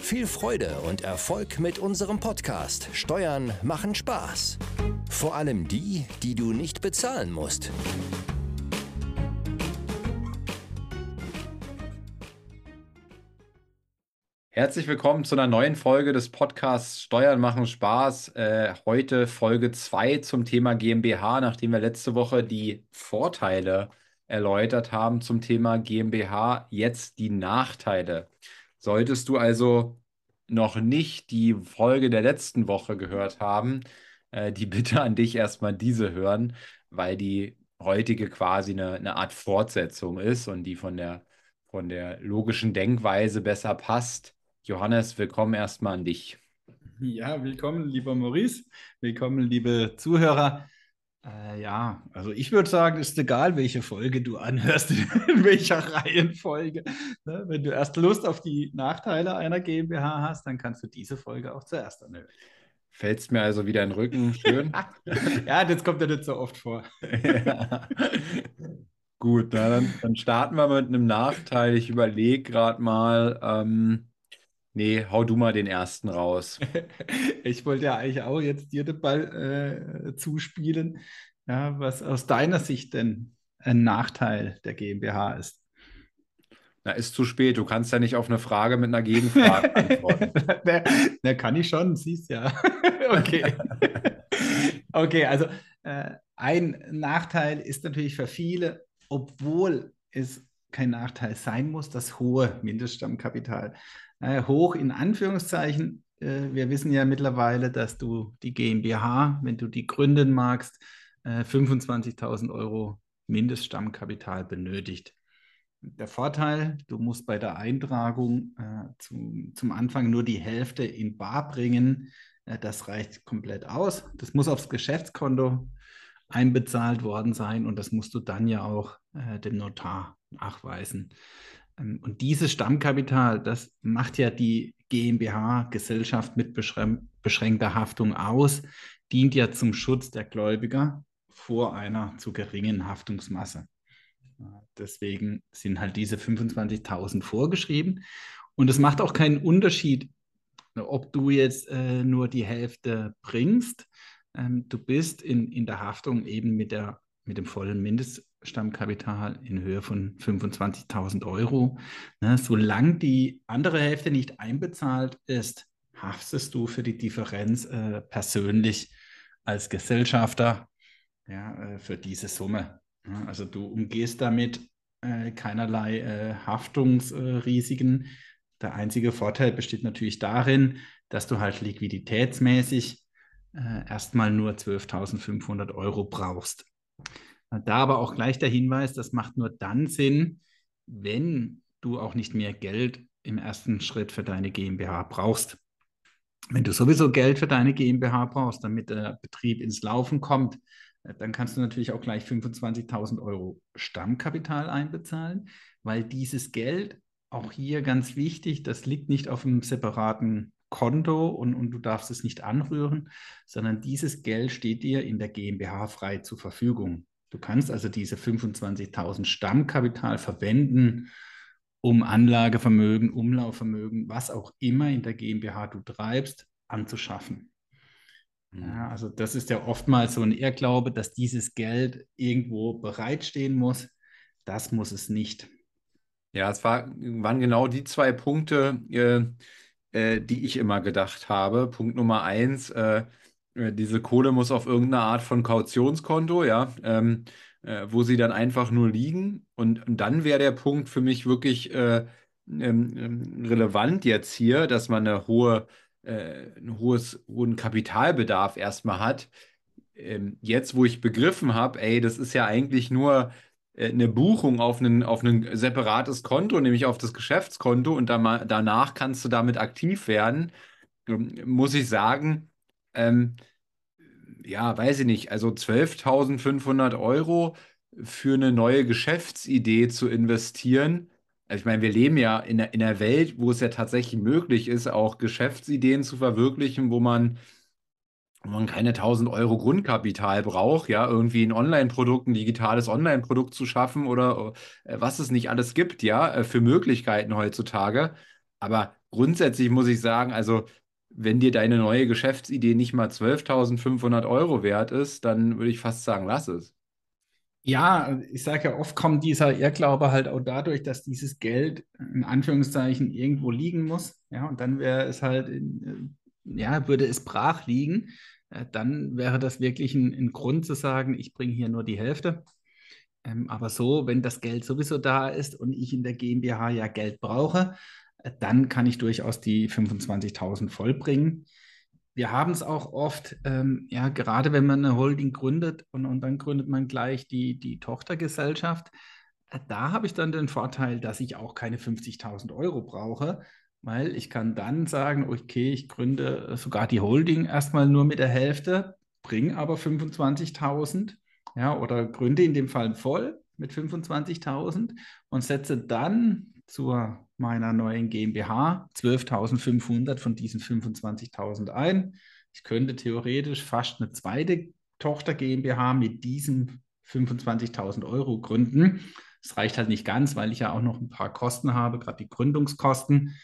Viel Freude und Erfolg mit unserem Podcast Steuern machen Spaß. Vor allem die, die du nicht bezahlen musst. Herzlich willkommen zu einer neuen Folge des Podcasts Steuern machen Spaß. Äh, heute Folge 2 zum Thema GmbH, nachdem wir letzte Woche die Vorteile erläutert haben zum Thema GmbH, jetzt die Nachteile. Solltest du also noch nicht die Folge der letzten Woche gehört haben, äh, die Bitte an dich erstmal diese hören, weil die heutige quasi eine, eine Art Fortsetzung ist und die von der, von der logischen Denkweise besser passt. Johannes, willkommen erstmal an dich. Ja, willkommen, lieber Maurice. Willkommen, liebe Zuhörer. Äh, ja, also ich würde sagen, es ist egal, welche Folge du anhörst, in welcher Reihenfolge. Ne? Wenn du erst Lust auf die Nachteile einer GmbH hast, dann kannst du diese Folge auch zuerst anhören. Fällst mir also wieder in den Rücken, schön. ja, das kommt ja nicht so oft vor. ja. Gut, na, dann, dann, starten wir mit einem Nachteil. Ich überlege gerade mal, ähm, Nee, hau du mal den ersten raus. ich wollte ja eigentlich auch jetzt dir den Ball äh, zuspielen. Ja, was aus deiner Sicht denn ein Nachteil der GmbH ist? Na, ist zu spät. Du kannst ja nicht auf eine Frage mit einer Gegenfrage antworten. na, na, kann ich schon, siehst ja. okay. okay, also äh, ein Nachteil ist natürlich für viele, obwohl es kein Nachteil sein muss, das hohe Mindeststammkapital äh, hoch in Anführungszeichen. Äh, wir wissen ja mittlerweile, dass du die GmbH, wenn du die gründen magst, äh, 25.000 Euro Mindeststammkapital benötigt. Der Vorteil, du musst bei der Eintragung äh, zum, Anfang nur die Hälfte in Bar bringen. Äh, das reicht komplett aus. Das muss aufs Geschäftskonto einbezahlt worden sein und das musst du dann ja auch äh, dem Notar nachweisen. Ähm, und dieses Stammkapital, das macht ja die GmbH, Gesellschaft mit beschränkter Haftung aus, dient ja zum Schutz der Gläubiger vor einer zu geringen Haftungsmasse. Deswegen sind halt diese 25.000 vorgeschrieben. Und es macht auch keinen Unterschied, ob du jetzt äh, nur die Hälfte bringst. Ähm, du bist in, in der Haftung eben mit, der, mit dem vollen Mindest, Stammkapital in Höhe von 25.000 Euro. Ne, solange die andere Hälfte nicht einbezahlt ist, haftest du für die Differenz äh, persönlich als Gesellschafter ja, äh, für diese Summe. Ja, also du umgehst damit äh, keinerlei äh, Haftungsrisiken. Der einzige Vorteil besteht natürlich darin, dass du halt liquiditätsmäßig äh, erstmal nur 12.500 Euro brauchst. Da aber auch gleich der Hinweis, das macht nur dann Sinn, wenn du auch nicht mehr Geld im ersten Schritt für deine GmbH brauchst. Wenn du sowieso Geld für deine GmbH brauchst, damit der Betrieb ins Laufen kommt, äh, dann kannst du natürlich auch gleich 25.000 Euro Stammkapital einbezahlen, weil dieses Geld, auch hier ganz wichtig, das liegt nicht auf einem separaten Konto und, und du darfst es nicht anrühren, sondern dieses Geld steht dir in der GmbH frei zur Verfügung. Du kannst also diese 25.000 Stammkapital verwenden, um Anlagevermögen, Umlaufvermögen, was auch immer in der GmbH du treibst, anzuschaffen. Ja, mhm. also das ist ja oftmals so ein Irrglaube, dass dieses Geld irgendwo bereitstehen muss. Das muss es nicht. Ja, es war, waren genau die zwei Punkte, äh, äh, die ich immer gedacht habe. Punkt Nummer eins, äh, äh, diese Kohle muss auf irgendeine Art von Kautionskonto, ja, ähm, äh, wo sie dann einfach nur liegen. Und, und dann wäre der Punkt für mich wirklich äh, ähm, ähm, relevant jetzt hier, dass man eine hohe, äh, ein hohes, hohen Kapitalbedarf erstmal hat. Ähm, jetzt, wo ich begriffen habe, ey, das ist ja eigentlich nur eine Buchung auf ein, auf ein separates Konto, nämlich auf das Geschäftskonto und dann, danach kannst du damit aktiv werden, ähm, muss ich sagen, ähm, ja, weiß ich nicht, also 12.500 Euro für eine neue Geschäftsidee zu investieren. Also ich meine, wir leben ja in in der Welt, wo es ja tatsächlich möglich ist, auch Geschäftsideen zu verwirklichen, wo man, wo man keine 1000 Euro Grundkapital braucht, ja, irgendwie ein Online-Produkt, ein digitales Online-Produkt zu schaffen oder äh, was es nicht alles gibt, ja, äh, für Möglichkeiten heutzutage. Aber grundsätzlich muss ich sagen, also wenn dir deine neue Geschäftsidee nicht mal 12.500 Euro wert ist, dann würde ich fast sagen, lass es. Ja, ich sage ja, oft kommt dieser Irrglaube halt auch dadurch, dass dieses Geld in Anführungszeichen irgendwo liegen muss. Ja, und dann wäre es halt, in, äh, ja, würde es brach liegen. Äh, dann wäre das wirklich ein, ein Grund zu sagen, ich bringe hier nur die Hälfte. Ähm, aber so, wenn das Geld sowieso da ist und ich in der GmbH ja Geld brauche, äh, dann kann ich durchaus die 25.000 vollbringen. Wir haben es auch oft, ähm, ja, gerade wenn man eine Holding gründet und, und dann gründet man gleich die, die Tochtergesellschaft, äh, da habe ich dann den Vorteil, dass ich auch keine 50.000 Euro brauche, weil ich kann dann sagen, okay, ich gründe sogar die Holding erstmal nur mit der Hälfte, bringe aber 25.000, ja, oder gründe in dem Fall voll mit 25.000 und setze dann zur meiner neuen GmbH 12.500 von diesen 25.000 ein. Ich könnte theoretisch fast eine zweite Tochter GmbH mit diesen 25.000 Euro gründen. Das reicht halt nicht ganz, weil ich ja auch noch ein paar Kosten habe, gerade die Gründungskosten.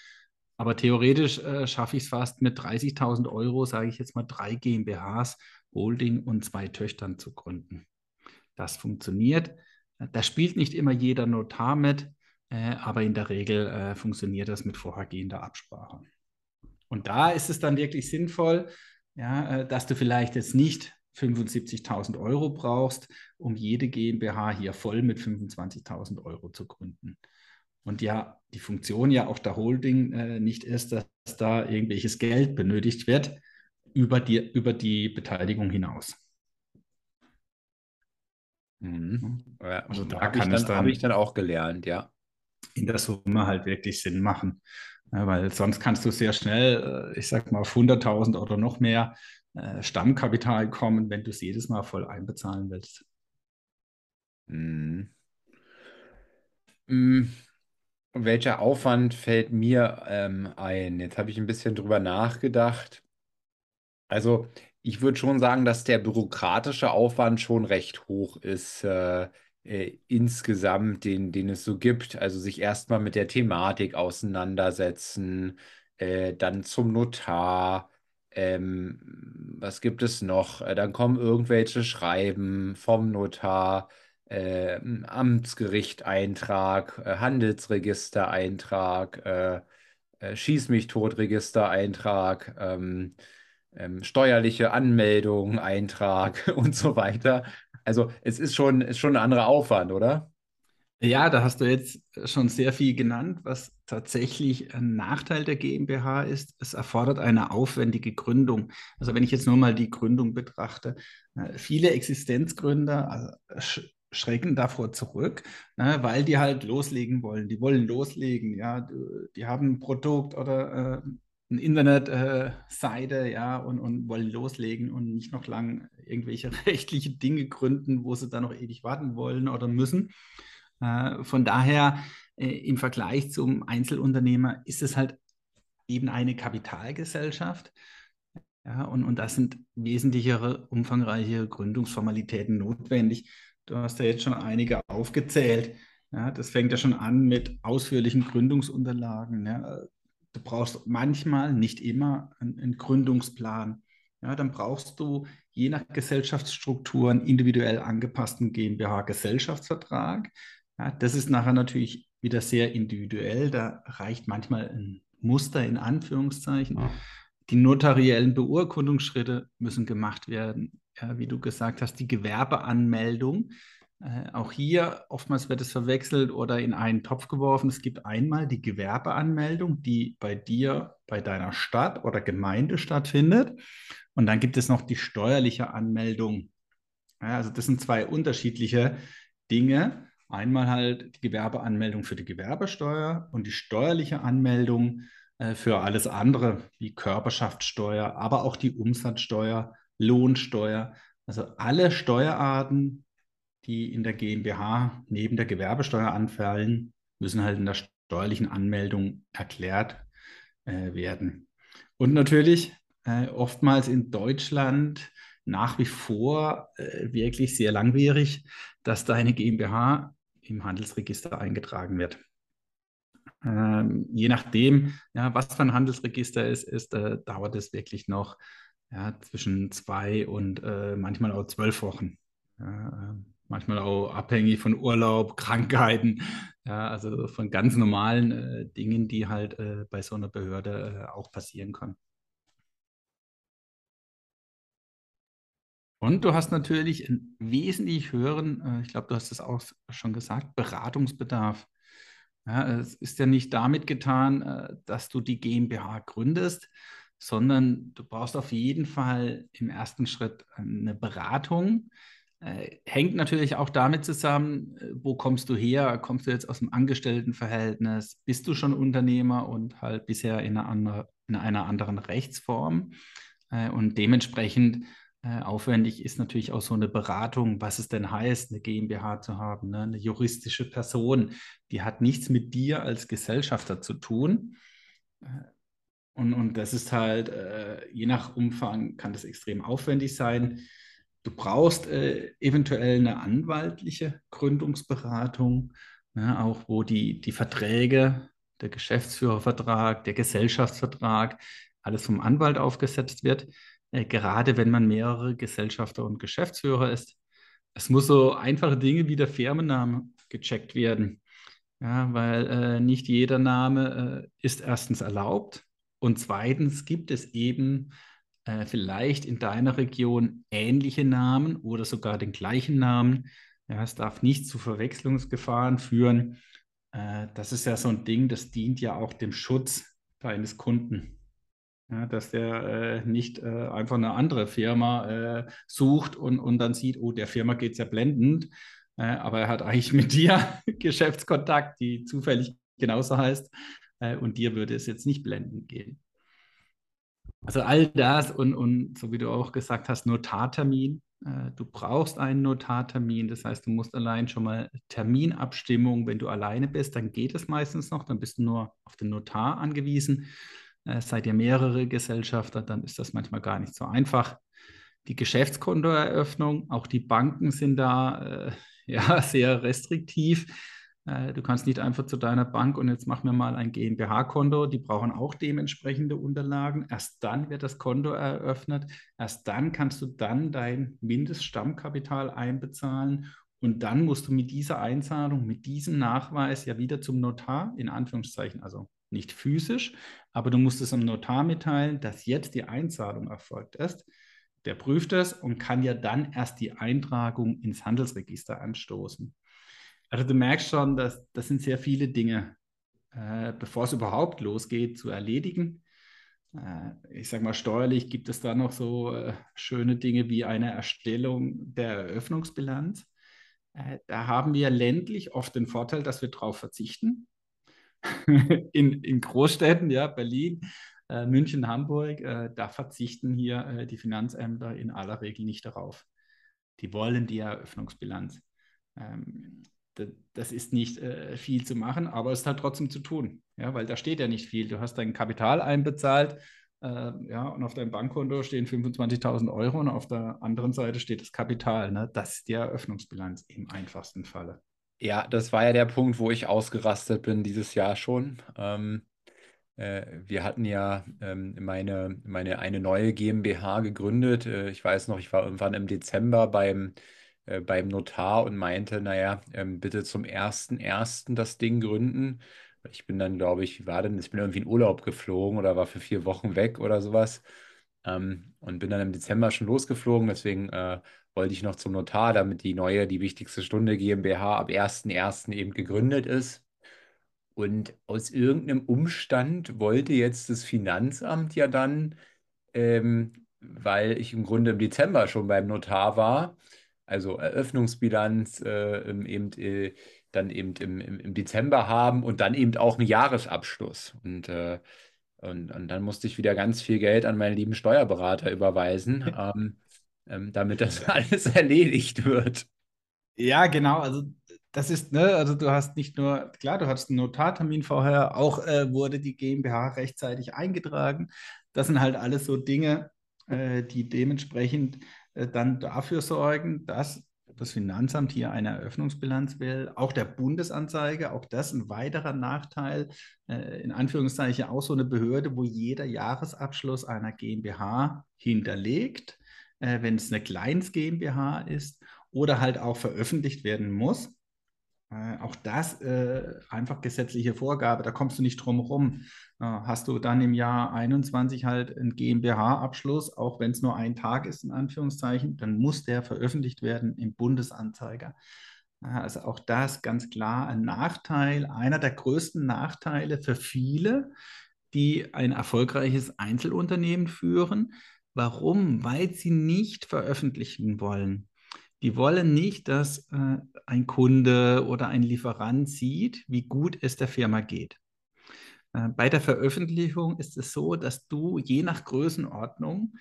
Aber theoretisch äh, schaffe ich es fast mit 30.000 Euro, sage ich jetzt mal, drei GmbHs, Holding und zwei Töchtern zu gründen. Das funktioniert. Da spielt nicht immer jeder Notar mit. Äh, aber in der Regel äh, funktioniert das mit vorhergehender Absprache. Und da ist es dann wirklich sinnvoll, ja, äh, dass du vielleicht jetzt nicht 75.000 Euro brauchst, um jede GmbH hier voll mit 25.000 Euro zu gründen. Und ja, die Funktion ja auch der Holding äh, nicht ist, dass da irgendwelches Geld benötigt wird über die, über die Beteiligung hinaus. Mhm. Ja, also da habe ich, dann, hab ich dann auch gelernt, ja in der Summe halt wirklich Sinn machen. Ja, weil sonst kannst du sehr schnell, äh, ich sag mal, auf 100.000 oder noch mehr äh, Stammkapital kommen, wenn du es jedes Mal voll einbezahlen willst. Mhm. Mhm. Welcher Aufwand fällt mir ähm, ein? Jetzt habe ich ein bisschen drüber nachgedacht. Also, ich würde schon sagen, dass der bürokratische Aufwand schon recht hoch ist. Äh, äh, insgesamt, den, den es so gibt. Also sich erstmal mit der Thematik auseinandersetzen, äh, dann zum Notar. Ähm, was gibt es noch? Äh, dann kommen irgendwelche Schreiben vom Notar, äh, Amtsgericht-Eintrag, äh, Handelsregistereintrag, äh, äh, Schieß mich tot Registereintrag, ähm, ähm, steuerliche Anmeldung, Eintrag und so weiter. Also es ist schon, ist schon ein anderer Aufwand, oder? Ja, da hast du jetzt schon sehr viel genannt, was tatsächlich ein Nachteil der GmbH ist. Es erfordert eine aufwendige Gründung. Also wenn ich jetzt nur mal die Gründung betrachte, äh, viele Existenzgründer äh, schrecken davor zurück, ne, weil die halt loslegen wollen. Die wollen loslegen, ja, die haben ein Produkt oder äh, eine Internetseite, äh, ja, und, und wollen loslegen und nicht noch lang irgendwelche rechtliche Dinge gründen, wo sie dann noch ewig warten wollen oder müssen. Äh, von daher, äh, im Vergleich zum Einzelunternehmer ist es halt eben eine Kapitalgesellschaft. Ja, und, und das sind wesentlichere, umfangreiche Gründungsformalitäten notwendig. Du hast ja jetzt schon einige aufgezählt. Ja, das fängt ja schon an mit ausführlichen Gründungsunterlagen, ja, Du brauchst manchmal, nicht immer, einen, einen Gründungsplan. Ja, dann brauchst du je nach Gesellschaftsstruktur einen individuell angepassten GmbH-Gesellschaftsvertrag. Ja, das ist nachher natürlich wieder sehr individuell. Da reicht manchmal ein Muster in Anführungszeichen. Die notariellen Beurkundungsschritte müssen gemacht werden. Ja, wie du gesagt hast, die Gewerbeanmeldung äh, auch hier, oftmals wird es verwechselt oder in einen Topf geworfen. Es gibt einmal die Gewerbeanmeldung, die bei dir, bei deiner Stadt oder Gemeinde stattfindet. Und dann gibt es noch die steuerliche Anmeldung. Ja, also das sind zwei unterschiedliche Dinge. Einmal halt die Gewerbeanmeldung für die Gewerbesteuer und die steuerliche Anmeldung äh, für alles andere wie Körperschaftssteuer, aber auch die Umsatzsteuer Lohnsteuer. Also alle Steuerarten, die in der GmbH neben der Gewerbesteuer anfallen, müssen halt in der steuerlichen Anmeldung erklärt äh, werden. Und natürlich äh, oftmals in Deutschland nach wie vor äh, wirklich sehr langwierig, dass deine GmbH im Handelsregister eingetragen wird. Ähm, je nachdem, ja, was für ein Handelsregister es ist, äh, dauert es wirklich noch ja, zwischen zwei und äh, manchmal auch zwölf Wochen. Ja, äh, manchmal auch abhängig von Urlaub, Krankheiten, ja, also von ganz normalen äh, Dingen, die halt äh, bei so einer Behörde äh, auch passieren können. Und du hast natürlich einen wesentlich höheren, äh, ich glaube, du hast es auch schon gesagt, Beratungsbedarf. Ja, es ist ja nicht damit getan, äh, dass du die GmbH gründest, sondern du brauchst auf jeden Fall im ersten Schritt eine Beratung. Äh, hängt natürlich auch damit zusammen, wo kommst du her? Kommst du jetzt aus dem Angestelltenverhältnis? Bist du schon Unternehmer und halt bisher in einer, andere, in einer anderen Rechtsform? Und dementsprechend äh, aufwendig ist natürlich auch so eine Beratung, was es denn heißt, eine GmbH zu haben, ne? eine juristische Person. Die hat nichts mit dir als Gesellschafter zu tun. Und, und das ist halt, äh, je nach Umfang kann das extrem aufwendig sein. Du brauchst äh, eventuell eine anwaltliche Gründungsberatung, ne? auch wo die, die Verträge, der Geschäftsführervertrag, der Gesellschaftsvertrag, alles vom Anwalt aufgesetzt wird. Äh, gerade wenn man mehrere Gesellschafter und Geschäftsführer ist. Es muss so einfache Dinge wie der Firmenname gecheckt werden. Ja, weil äh, nicht jeder Name äh, ist erstens erlaubt und zweitens gibt es eben äh, vielleicht in deiner Region ähnliche Namen oder sogar den gleichen Namen. Ja, es darf nicht zu Verwechslungsgefahren führen. Äh, das ist ja so ein Ding, das dient ja auch dem Schutz deines Kunden. Ja, dass der äh, nicht äh, einfach eine andere Firma äh, sucht und, und dann sieht, oh, der Firma geht es ja blendend, äh, aber er hat eigentlich mit dir Geschäftskontakt, die zufällig genauso heißt äh, und dir würde es jetzt nicht blendend gehen. Also all das und, und so wie du auch gesagt hast, Notartermin. Äh, du brauchst einen Notartermin, das heißt, du musst allein schon mal Terminabstimmung, wenn du alleine bist, dann geht es meistens noch, dann bist du nur auf den Notar angewiesen. Äh, seid ihr mehrere Gesellschafter, dann ist das manchmal gar nicht so einfach. Die Geschäftskontoeröffnung, auch die Banken sind da äh, ja, sehr restriktiv. Äh, du kannst nicht einfach zu deiner Bank und jetzt mach mir mal ein GmbH-Konto. Die brauchen auch dementsprechende Unterlagen. Erst dann wird das Konto eröffnet. Erst dann kannst du dann dein Mindeststammkapital einbezahlen. Und dann musst du mit dieser Einzahlung, mit diesem Nachweis ja wieder zum Notar, in Anführungszeichen, also nicht physisch, aber du musst es am Notar mitteilen, dass jetzt die Einzahlung erfolgt ist. Der prüft es und kann ja dann erst die Eintragung ins Handelsregister anstoßen. Also du merkst schon, dass das sind sehr viele Dinge, äh, bevor es überhaupt losgeht, zu erledigen. Äh, ich sage mal, steuerlich gibt es da noch so äh, schöne Dinge wie eine Erstellung der Eröffnungsbilanz. Äh, da haben wir ländlich oft den Vorteil, dass wir darauf verzichten. in, in Großstädten, ja, Berlin, äh, München, Hamburg, äh, da verzichten hier die Finanzämter in aller Regel nicht darauf. Die wollen die Eröffnungsbilanz. Ähm, das ist nicht äh, viel zu machen, aber es ist halt trotzdem zu tun, ja, weil da steht ja nicht viel. Du hast dein Kapital einbezahlt, äh, ja, und auf deinem Bankkonto stehen 25.000 Euro und auf der anderen Seite steht das Kapital. Ne? Das ist die Eröffnungsbilanz im einfachsten Falle. Ja, das war ja der Punkt, wo ich ausgerastet bin dieses Jahr schon. Ähm, äh, wir hatten ja ähm, meine, meine eine neue GmbH gegründet. Äh, ich weiß noch, ich war irgendwann im Dezember beim, äh, beim Notar und meinte, naja, ähm, bitte zum 1.1. das Ding gründen. Ich bin dann, glaube ich, wie war denn? Ich bin irgendwie in Urlaub geflogen oder war für vier Wochen weg oder sowas. Ähm, und bin dann im Dezember schon losgeflogen. Deswegen äh, wollte ich noch zum Notar, damit die neue, die wichtigste Stunde GmbH ab 1.1. eben gegründet ist. Und aus irgendeinem Umstand wollte jetzt das Finanzamt ja dann, ähm, weil ich im Grunde im Dezember schon beim Notar war, also Eröffnungsbilanz äh, eben äh, dann eben im, im, Dezember haben und dann eben auch einen Jahresabschluss. Und, äh, und, und dann musste ich wieder ganz viel Geld an meinen lieben Steuerberater überweisen. ähm, ähm, damit das alles erledigt wird. Ja, genau. Also das ist, ne, also du hast nicht nur, klar, du hattest einen Notartermin vorher, auch äh, wurde die GmbH rechtzeitig eingetragen. Das sind halt alles so Dinge, äh, die dementsprechend dann dafür sorgen, dass das Finanzamt hier eine Eröffnungsbilanz will. Auch der Bundesanzeiger, auch das ein weiterer Nachteil, äh, in Anführungszeichen auch so eine Behörde, wo jeder Jahresabschluss einer GmbH hinterlegt, äh, wenn es eine Kleins GmbH ist oder halt auch veröffentlicht werden muss. Äh, auch das äh, einfach gesetzliche Vorgabe, da kommst du nicht drum herum. Äh, hast du dann im Jahr 21 halt einen GmbH-Abschluss, auch wenn es nur ein Tag ist, in Anführungszeichen, dann muss der veröffentlicht werden im Bundesanzeiger. Also auch das ganz klar ein Nachteil, einer der größten Nachteile für viele, die ein erfolgreiches Einzelunternehmen führen. Warum? Weil sie nicht veröffentlichen wollen. Die wollen nicht, dass äh, ein Kunde oder ein Lieferant sieht, wie gut es der Firma geht. Äh, bei der Veröffentlichung ist es so, dass du je nach Größenordnung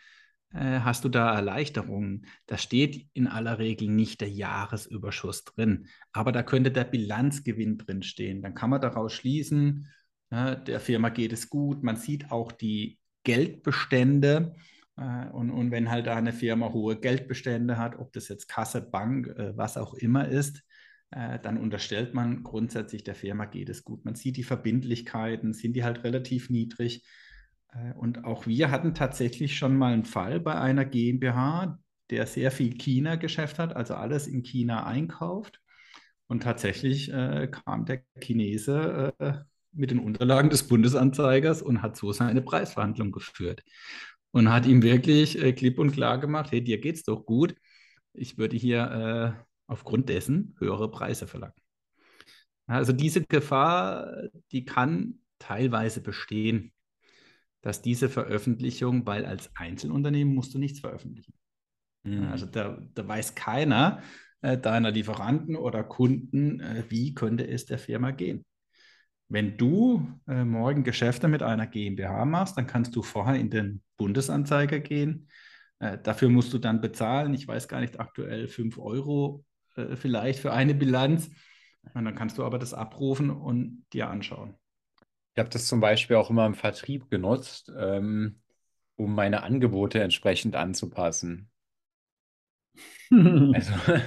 äh, hast du da Erleichterungen. Da steht in aller Regel nicht der Jahresüberschuss drin, aber da könnte der Bilanzgewinn drin stehen. Dann kann man daraus schließen, der Firma geht es gut. Man sieht auch die Geldbestände äh, und, und wenn halt da eine Firma hohe Geldbestände hat, ob das jetzt Kasse, Bank, äh, was auch immer ist, äh, dann unterstellt man grundsätzlich, der Firma geht es gut. Man sieht die Verbindlichkeiten, sind die halt relativ niedrig. Und auch wir hatten tatsächlich schon mal einen Fall bei einer GmbH, der sehr viel China-Geschäft hat, also alles in China einkauft. Und tatsächlich äh, kam der Chinese äh, mit den Unterlagen des Bundesanzeigers und hat so seine Preisverhandlung geführt und hat ihm wirklich äh, klipp und klar gemacht, hey, dir geht's doch gut. Ich würde hier äh, aufgrund dessen höhere Preise verlangen. Also diese Gefahr, die kann teilweise bestehen, dass diese Veröffentlichung, weil als Einzelunternehmen musst du nichts veröffentlichen. Mhm. Also da, da, weiß keiner äh, deiner Lieferanten oder Kunden, äh, wie könnte es der Firma gehen. Wenn du äh, morgen Geschäfte mit einer GmbH machst, dann kannst du vorher in den Bundesanzeiger gehen. Äh, dafür musst du dann bezahlen. Ich weiß gar nicht, aktuell 5 Euro äh, vielleicht für eine Bilanz. Und dann kannst du aber das abrufen und dir anschauen. Ich habe das zum Beispiel auch immer im Vertrieb genutzt, ähm, um meine Angebote entsprechend anzupassen. Also,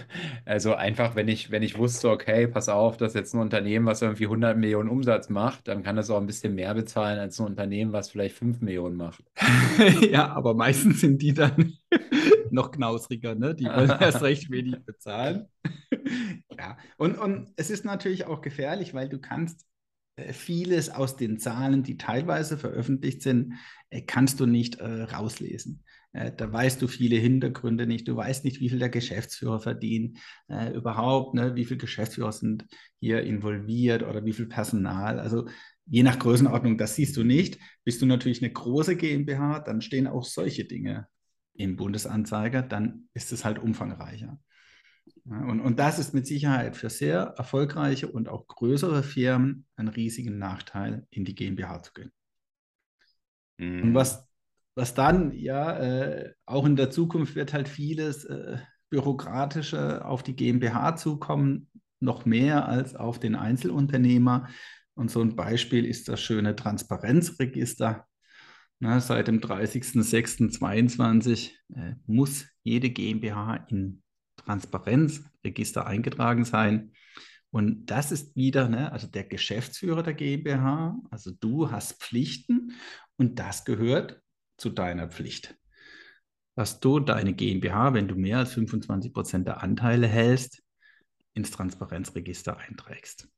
also einfach, wenn ich, wenn ich wusste, okay, pass auf, das ist jetzt ein Unternehmen, was irgendwie 100 Millionen Umsatz macht, dann kann das auch ein bisschen mehr bezahlen als ein Unternehmen, was vielleicht 5 Millionen macht. Ja, aber meistens sind die dann noch knausriger, ne? Die wollen erst recht wenig bezahlen. Ja, und, und es ist natürlich auch gefährlich, weil du kannst äh, vieles aus den Zahlen, die teilweise veröffentlicht sind, äh, kannst du nicht äh, rauslesen. Äh, da weißt du viele Hintergründe nicht. Du weißt nicht, wie viel der Geschäftsführer verdient, äh, überhaupt, ne, wie viele Geschäftsführer sind hier involviert oder wie viel Personal. Also je nach Größenordnung, das siehst du nicht. Bist du natürlich eine große GmbH, dann stehen auch solche Dinge im Bundesanzeiger, dann ist es halt umfangreicher. Ja, und, und das ist mit Sicherheit für sehr erfolgreiche und auch größere Firmen ein riesigen Nachteil, in die GmbH zu gehen. Mhm. Und was was dann, ja, äh, auch in der Zukunft wird halt vieles äh, Bürokratische auf die GmbH zukommen, noch mehr als auf den Einzelunternehmer. Und so ein Beispiel ist das schöne Transparenzregister. Na, seit dem 30.06.2022 äh, muss jede GmbH in Transparenzregister eingetragen sein. Und das ist wieder, ne, also der Geschäftsführer der GmbH, also du hast Pflichten und das gehört zu deiner Pflicht. Dass du deine GmbH, wenn du mehr als 25 Prozent der Anteile hältst, ins Transparenzregister einträgst.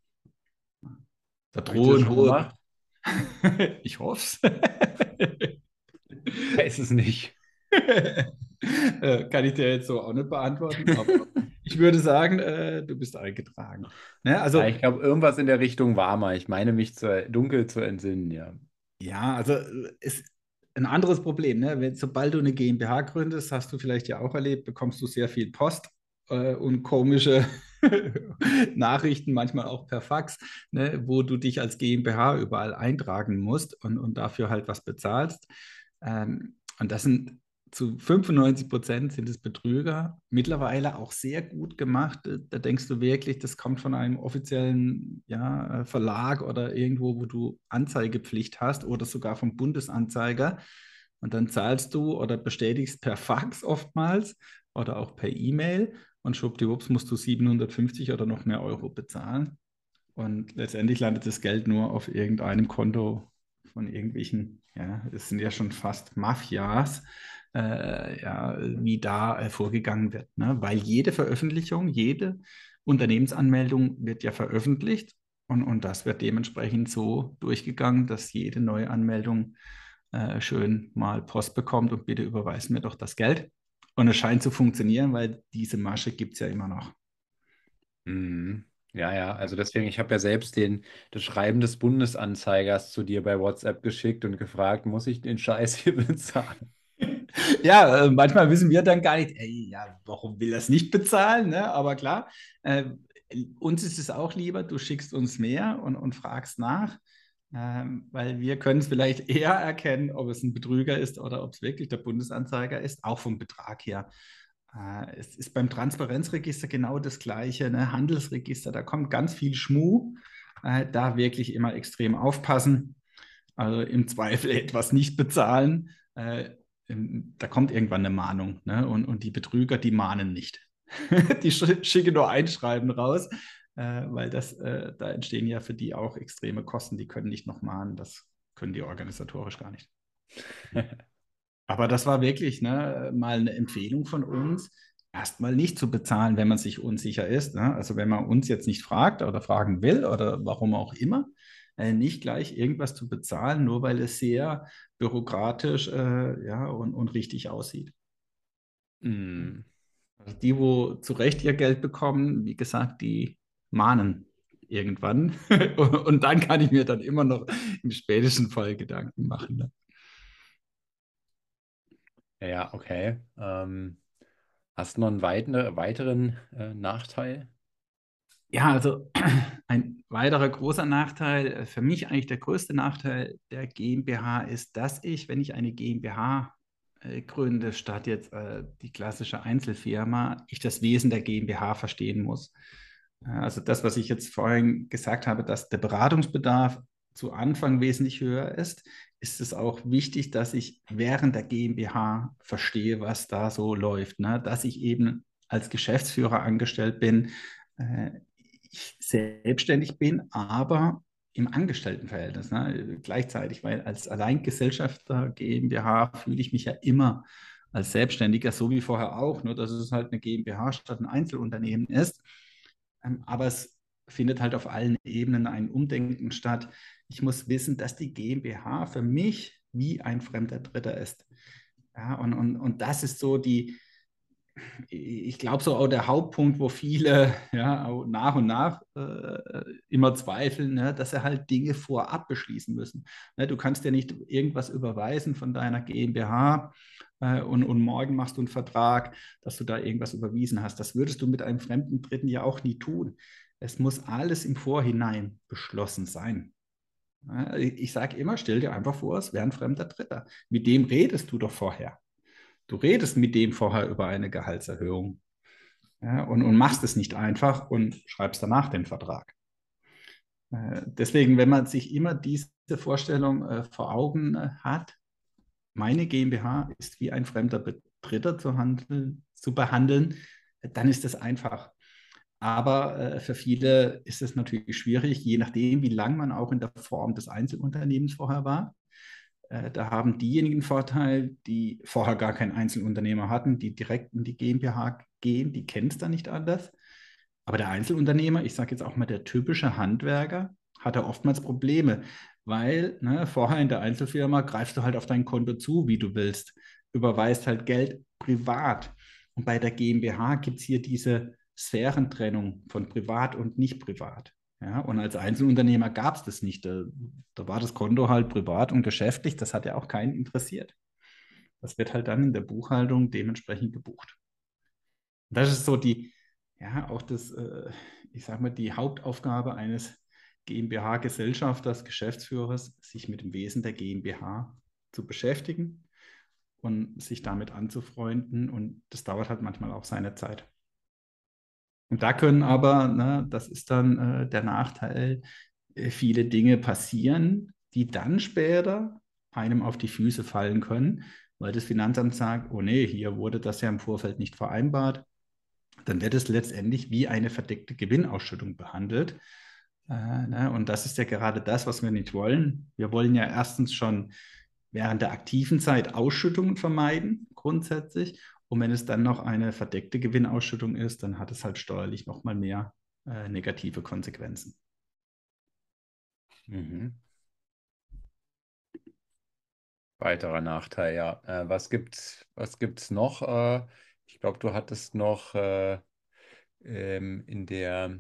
Da drohen hohe. ich hoffe es. Weiß es nicht. Äh, kann ich dir jetzt so auch nicht beantworten, aber ich würde sagen, äh, du bist eingetragen. Ne? Also, ja, ich glaube, irgendwas in der Richtung war mal. Ich meine mich zu, dunkel zu entsinnen, ja. Ja, also es, ein anderes Problem, ne? Wenn, sobald du eine GmbH gründest, hast du vielleicht ja auch erlebt, bekommst du sehr viel Post äh, und komische Nachrichten, manchmal auch per Fax, ne? wo du dich als GmbH überall eintragen musst und, und dafür halt was bezahlst. Ähm, und das sind zu 95 Prozent sind es Betrüger, mittlerweile auch sehr gut gemacht. Da denkst du wirklich, das kommt von einem offiziellen ja, Verlag oder irgendwo, wo du Anzeigepflicht hast oder sogar vom Bundesanzeiger. Und dann zahlst du oder bestätigst per Fax oftmals oder auch per E-Mail und schwuppdiwupps musst du 750 oder noch mehr Euro bezahlen. Und letztendlich landet das Geld nur auf irgendeinem Konto von irgendwelchen, ja, es sind ja schon fast Mafias, äh, ja, wie da äh, vorgegangen wird. Ne? Weil jede Veröffentlichung, jede Unternehmensanmeldung wird ja veröffentlicht und, und das wird dementsprechend so durchgegangen, dass jede neue Anmeldung äh, schön mal Post bekommt und bitte überweisen mir doch das Geld. Und es scheint zu funktionieren, weil diese Masche gibt es ja immer noch. Mhm. Ja, ja, also deswegen, ich habe ja selbst den, das Schreiben des Bundesanzeigers zu dir bei WhatsApp geschickt und gefragt, muss ich den Scheiß hier bezahlen? Ja, äh, manchmal wissen wir dann gar nicht, ey, ja, warum will es nicht bezahlen? Ne? Aber klar, äh, uns ist es auch lieber, du schickst uns mehr und, und fragst nach, äh, weil wir können es vielleicht eher erkennen, ob es ein Betrüger ist oder ob es wirklich der Bundesanzeiger ist, auch vom Betrag her. Äh, es ist beim Transparenzregister genau das Gleiche, ne? Handelsregister, da kommt ganz viel Schmuh. Äh, da wirklich immer extrem aufpassen. Also im Zweifel etwas nicht bezahlen. Äh, da kommt irgendwann eine Mahnung. Ne? Und, und die Betrüger, die mahnen nicht. die schicken nur Einschreiben raus, weil das, da entstehen ja für die auch extreme Kosten. Die können nicht noch mahnen. Das können die organisatorisch gar nicht. Aber das war wirklich ne, mal eine Empfehlung von uns, erstmal nicht zu bezahlen, wenn man sich unsicher ist. Ne? Also wenn man uns jetzt nicht fragt oder fragen will oder warum auch immer, äh, nicht gleich irgendwas zu bezahlen, nur weil es sehr bürokratisch äh, ja, und, und richtig aussieht. Mm. Also die, wo zu Recht ihr Geld bekommen, wie gesagt, die mahnen irgendwann. und dann kann ich mir dann immer noch im spätestens Fall Gedanken machen. Ne? Ja, okay. Ähm, hast du noch einen weiteren, weiteren äh, Nachteil? Ja, also ein weiterer großer Nachteil, äh, für mich eigentlich der größte Nachteil der GmbH ist, dass ich, wenn ich eine GmbH äh, gründe, statt jetzt äh, die klassische Einzelfirma, ich das Wesen der GmbH verstehen muss. Also das, was ich jetzt vorhin gesagt habe, dass der Beratungsbedarf zu Anfang wesentlich höher ist, ist es auch wichtig, dass ich während der GmbH verstehe, was da so läuft. Ne? Dass ich eben als Geschäftsführer angestellt bin, äh, ich selbstständig bin, aber im Angestelltenverhältnis. Ne? Gleichzeitig, weil als Alleingesellschafter GmbH fühle ich mich ja immer als Selbstständiger, so wie vorher auch, nur dass es halt eine GmbH statt ein Einzelunternehmen ist. Ähm, aber es findet halt auf allen Ebenen ein Umdenken statt. Ich muss wissen, dass die GmbH für mich wie ein fremder Dritter ist. Ja, und, und, und das ist so die, ich glaube, so auch der Hauptpunkt, wo viele ja, nach und nach äh, immer zweifeln, ne, dass sie halt Dinge vorab beschließen müssen. Ne, du kannst ja nicht irgendwas überweisen von deiner GmbH äh, und, und morgen machst du einen Vertrag, dass du da irgendwas überwiesen hast. Das würdest du mit einem fremden Dritten ja auch nie tun. Es muss alles im Vorhinein beschlossen sein. Ich sage immer, stell dir einfach vor, es wäre ein fremder Dritter. Mit dem redest du doch vorher. Du redest mit dem vorher über eine Gehaltserhöhung ja, und, und machst es nicht einfach und schreibst danach den Vertrag. Äh, deswegen, wenn man sich immer diese Vorstellung äh, vor Augen äh, hat, meine GmbH ist wie ein fremder Dritter zu, handeln, zu behandeln, dann ist das einfach. Aber äh, für viele ist es natürlich schwierig, je nachdem, wie lange man auch in der Form des Einzelunternehmens vorher war. Äh, da haben diejenigen Vorteil, die vorher gar keinen Einzelunternehmer hatten, die direkt in die GmbH gehen, die kennen es dann nicht anders. Aber der Einzelunternehmer, ich sage jetzt auch mal der typische Handwerker, hat da oftmals Probleme, weil ne, vorher in der Einzelfirma greifst du halt auf dein Konto zu, wie du willst, überweist halt Geld privat. Und bei der GmbH gibt es hier diese Sphärentrennung von privat und nicht privat. Ja, und als Einzelunternehmer gab es das nicht. Da, da, war das Konto halt privat und geschäftlich. Das hat ja auch keinen interessiert. Das wird halt dann in der Buchhaltung dementsprechend gebucht. Das ist so die, ja, auch das, äh, ich sag mal, die Hauptaufgabe eines GmbH-Gesellschafters, Geschäftsführers, sich mit dem Wesen der GmbH zu beschäftigen und sich damit anzufreunden. Und das dauert halt manchmal auch seine Zeit. Und da können aber, ne, das ist dann äh, der Nachteil, äh, viele Dinge passieren, die dann später einem auf die Füße fallen können, weil das Finanzamt sagt, oh nee, hier wurde das ja im Vorfeld nicht vereinbart. Dann wird es letztendlich wie eine verdeckte Gewinnausschüttung behandelt. Äh, ne, und das ist ja gerade das, was wir nicht wollen. Wir wollen ja erstens schon während der aktiven Zeit Ausschüttungen vermeiden, grundsätzlich. Und wenn es dann noch eine verdeckte Gewinnausschüttung ist, dann hat es halt steuerlich nochmal mehr äh, negative Konsequenzen. Mhm. Weiterer Nachteil, ja. Äh, was gibt's, was gibt's noch? Äh, ich glaube, du hattest noch äh, ähm, in der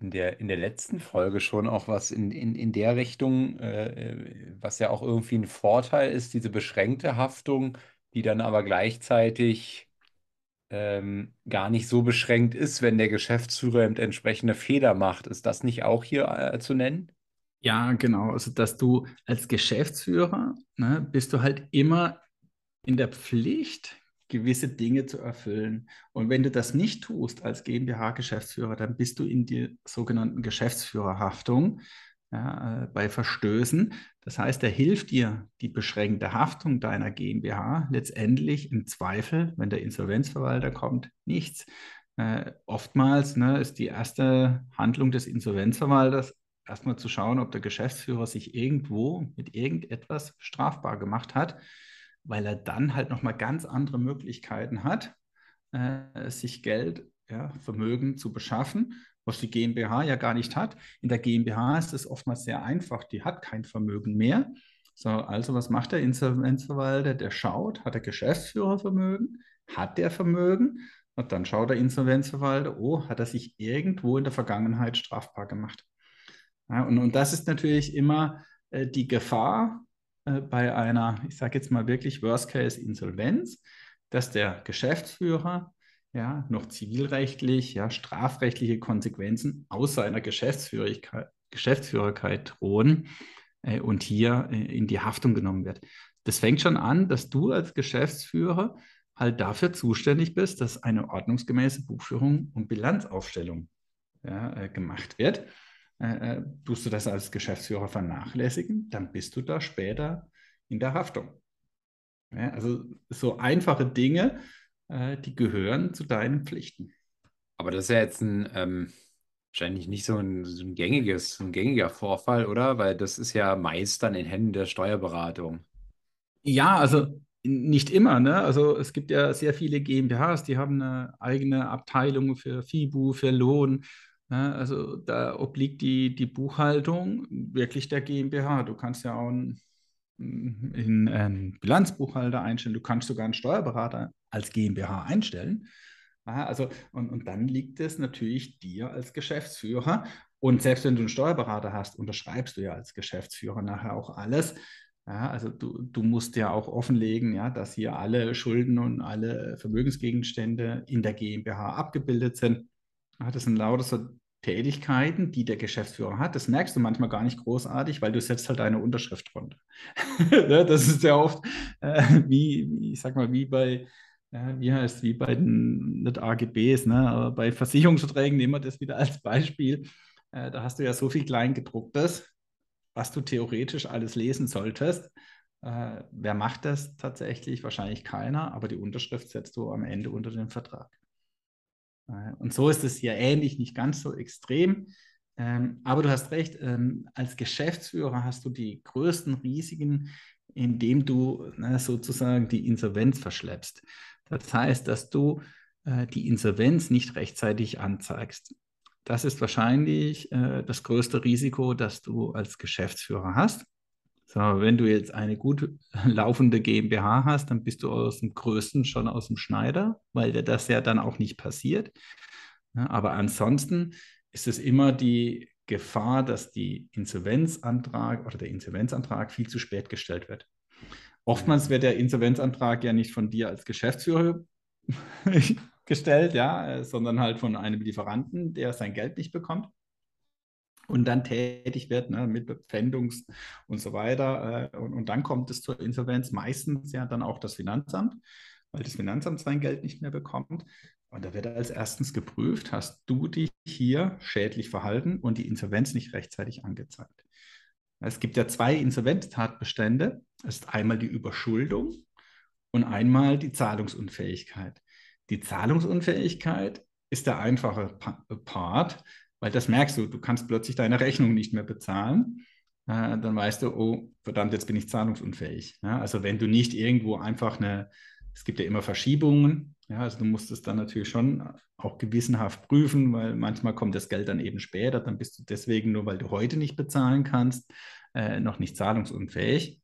in der, in der letzten Folge schon auch was in, in, in der Richtung, äh, äh, was ja auch irgendwie ein Vorteil ist, diese beschränkte Haftung, die dann aber gleichzeitig ähm, gar nicht so beschränkt ist, wenn der Geschäftsführer entsprechende Fehler macht. Ist das nicht auch hier äh, zu nennen? Ja, genau. Also, dass du als Geschäftsführer, ne, bist du halt immer in der Pflicht, gewisse Dinge zu erfüllen. Und wenn du das nicht tust als GmbH-Geschäftsführer, dann bist du in die sogenannten Geschäftsführerhaftung ja, äh, bei Verstößen. Das heißt, er hilft dir, die beschränkte Haftung deiner GmbH letztendlich im Zweifel, wenn der Insolvenzverwalter kommt, nichts. Äh, oftmals ne, ist die erste Handlung des Insolvenzverwalters erstmal zu schauen, ob der Geschäftsführer sich irgendwo mit irgendetwas strafbar gemacht hat weil er dann halt nochmal ganz andere Möglichkeiten hat, äh, sich Geld, ja, Vermögen zu beschaffen, was die GmbH ja gar nicht hat. In der GmbH ist es oftmals sehr einfach, die hat kein Vermögen mehr. So, also was macht der Insolvenzverwalter? Der schaut, hat der Geschäftsführer Vermögen? Hat der Vermögen? Und dann schaut der Insolvenzverwalter, oh, hat er sich irgendwo in der Vergangenheit strafbar gemacht? Ja, und, und das ist natürlich immer äh, die Gefahr, äh, bei einer, ich sage jetzt mal wirklich Worst-Case-Insolvenz, dass der Geschäftsführer ja noch zivilrechtlich, ja strafrechtliche Konsequenzen aus seiner Geschäftsführerkeit, drohen äh, und hier äh, in die Haftung genommen wird. Das fängt schon an, dass du als Geschäftsführer halt dafür zuständig bist, dass eine ordnungsgemäße Buchführung und Bilanzaufstellung ja, äh, gemacht wird äh, äh, tust du das als Geschäftsführer vernachlässigen, dann bist du da später in der Haftung. Ja, also so einfache Dinge, äh, die gehören zu deinen Pflichten. Aber das ist ja jetzt ein, ähm, wahrscheinlich nicht so ein, so ein gängiges, ein gängiger Vorfall, oder? Weil das ist ja meist dann in Händen der Steuerberatung. Ja, also nicht immer, ne? Also es gibt ja sehr viele GmbHs, die haben eine eigene Abteilung für FIBU, für Lohn, ja, also da obliegt die, die Buchhaltung wirklich der GmbH. Du kannst ja auch einen, einen, einen Bilanzbuchhalter einstellen, du kannst sogar einen Steuerberater als GmbH einstellen. Also, und, und dann liegt es natürlich dir als Geschäftsführer. Und selbst wenn du einen Steuerberater hast, unterschreibst du ja als Geschäftsführer nachher auch alles. Ja, also du, du musst ja auch offenlegen, ja, dass hier alle Schulden und alle Vermögensgegenstände in der GmbH abgebildet sind. Ja, das sind lauter so Tätigkeiten, die der Geschäftsführer hat. Das merkst du manchmal gar nicht großartig, weil du setzt halt deine Unterschrift drunter. Ne, das ist ja oft äh, wie, ich sag mal, wie bei, äh, wie heißt wie bei den nicht AGBs, ne, aber bei Versicherungsverträgen nehmen wir das wieder als Beispiel. Äh, da hast du ja so viel Kleingedrucktes, was du theoretisch alles lesen solltest. Äh, wer macht das tatsächlich? Wahrscheinlich keiner, aber die Unterschrift setzt du am Ende unter den Vertrag. Äh, und so ist es hier ähnlich, nicht ganz so extrem. Ähm, aber du hast recht, ähm, als Geschäftsführer hast du die größten Risiken, indem du ne, sozusagen die Insolvenz verschleppst. Das heißt, dass du äh, die Insolvenz nicht rechtzeitig anzeigst. Das ist wahrscheinlich äh, das größte Risiko, das du als Geschäftsführer hast. So, wenn du jetzt eine gut laufende GmbH hast, dann bist du aus dem Größten schon aus dem Schneider, weil dir das ja dann auch nicht passiert. Ja, aber ansonsten ist es immer die Gefahr, dass die Insolvenzantrag oder der Insolvenzantrag viel zu spät gestellt wird. Oftmals wird der Insolvenzantrag ja nicht von dir als Geschäftsführer gestellt, ja, sondern halt von einem Lieferanten, der sein Geld nicht bekommt. Und dann tätig wird ne, mit Bepfändungs und so weiter. Äh, und, und dann kommt es zur Insolvenz, meistens ja dann auch das Finanzamt, weil das Finanzamt sein Geld nicht mehr bekommt. Und da wird als erstens geprüft, hast du dich hier schädlich verhalten und die Insolvenz nicht rechtzeitig angezeigt. Es gibt ja zwei Insolvenztatbestände. Das ist einmal die Überschuldung und einmal die Zahlungsunfähigkeit. Die Zahlungsunfähigkeit ist der einfache Part, weil das merkst du, du kannst plötzlich deine Rechnung nicht mehr bezahlen. Äh, dann weißt du, oh, verdammt, jetzt bin ich zahlungsunfähig. Ja, also wenn du nicht irgendwo einfach eine, es gibt ja immer Verschiebungen, ja, also du musst es dann natürlich schon auch gewissenhaft prüfen, weil manchmal kommt das Geld dann eben später, dann bist du deswegen, nur weil du heute nicht bezahlen kannst, äh, noch nicht zahlungsunfähig.